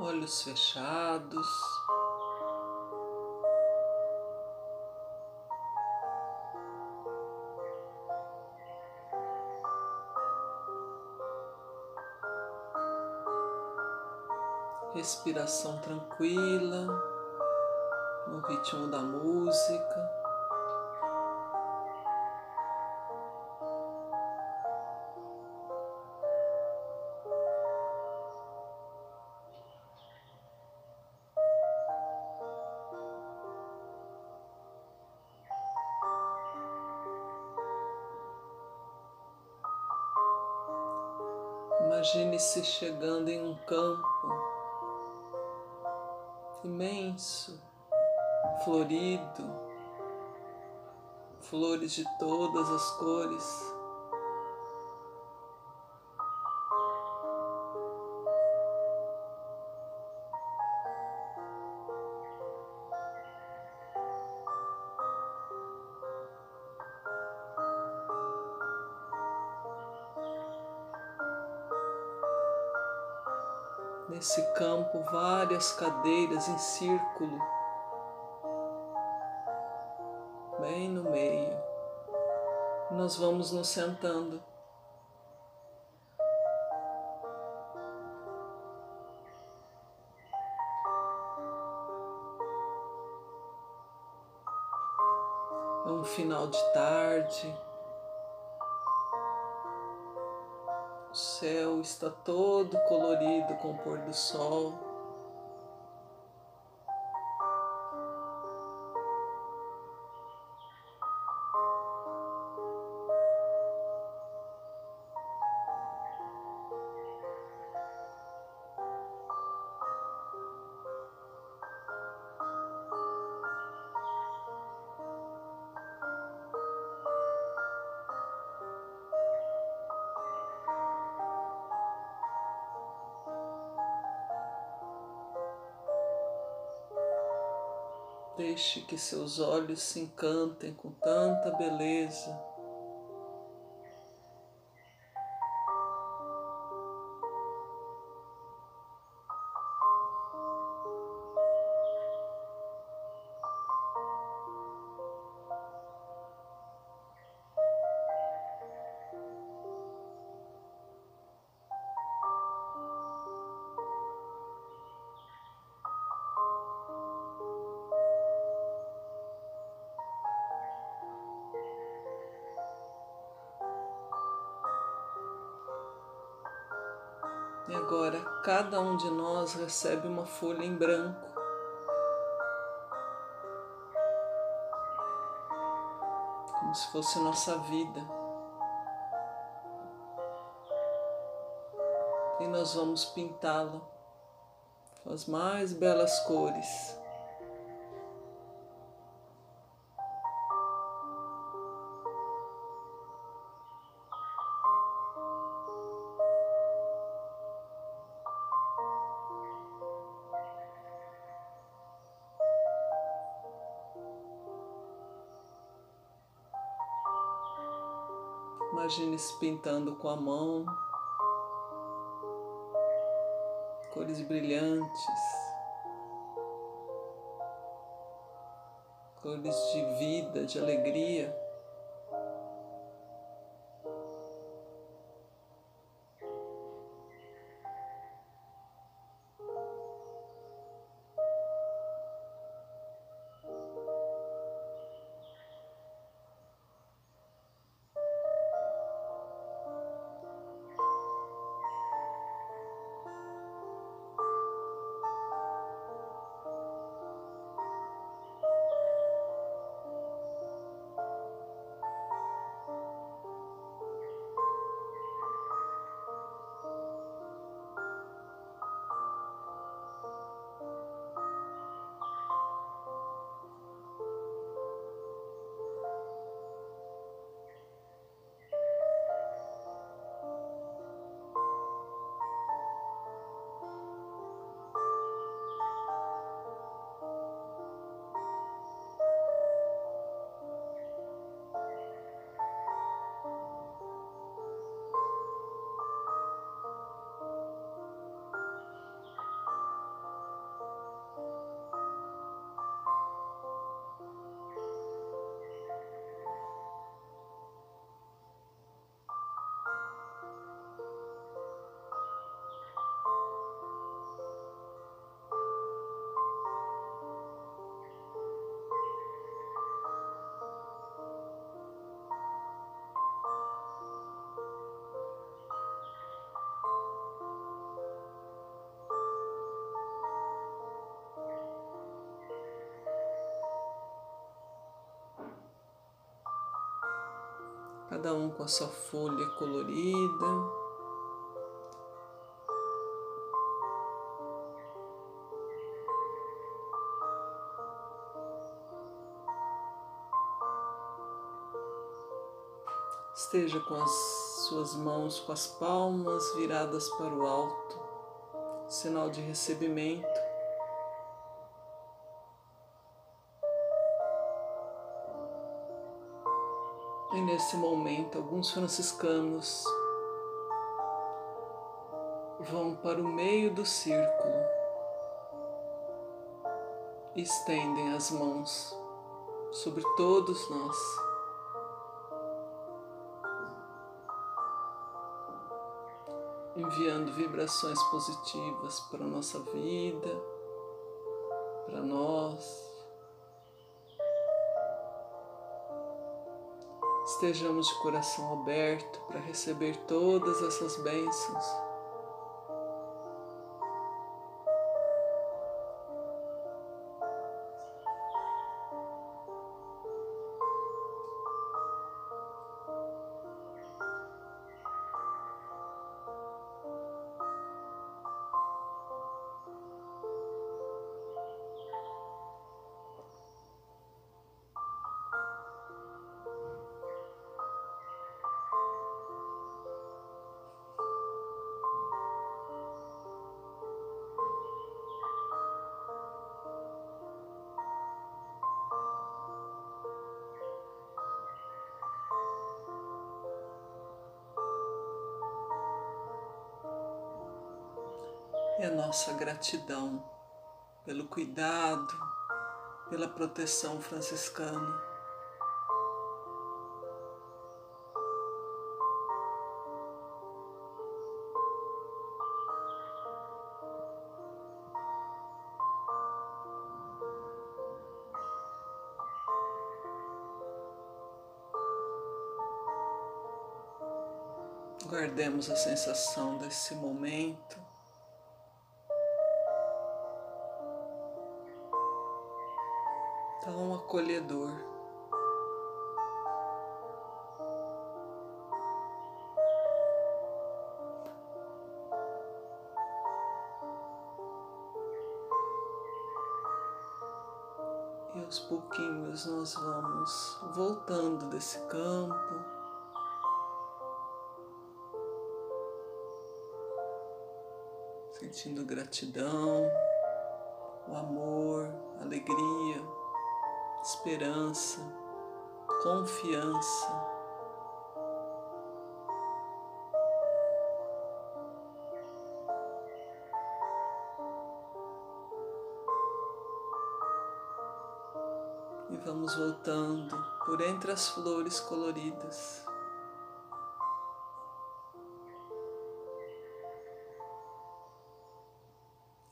olhos fechados. Respiração tranquila, no ritmo da música. Imagine-se chegando em um campo imenso, florido, flores de todas as cores. Nesse campo, várias cadeiras em círculo, bem no meio. Nós vamos nos sentando. É um final de tarde. O céu está todo colorido com o pôr do sol. Deixe que seus olhos se encantem com tanta beleza. E agora cada um de nós recebe uma folha em branco. Como se fosse nossa vida. E nós vamos pintá-la com as mais belas cores. Imagine-se pintando com a mão, cores brilhantes, cores de vida, de alegria. Cada um com a sua folha colorida. Esteja com as suas mãos com as palmas viradas para o alto, sinal de recebimento. Nesse momento, alguns franciscanos vão para o meio do círculo e estendem as mãos sobre todos nós. enviando vibrações positivas para a nossa vida, para nós. Estejamos de coração aberto para receber todas essas bênçãos. E a nossa gratidão pelo cuidado, pela proteção franciscana. Guardemos a sensação desse momento aos pouquinhos nós vamos voltando desse campo. Sentindo gratidão, o amor, alegria esperança, confiança. E vamos voltando por entre as flores coloridas.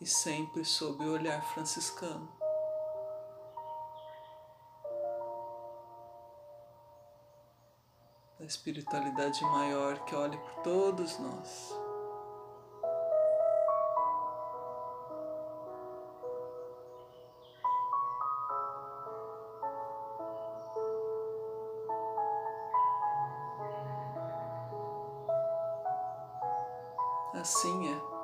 E sempre sob o olhar franciscano. da espiritualidade maior que olha por todos nós. Assim é.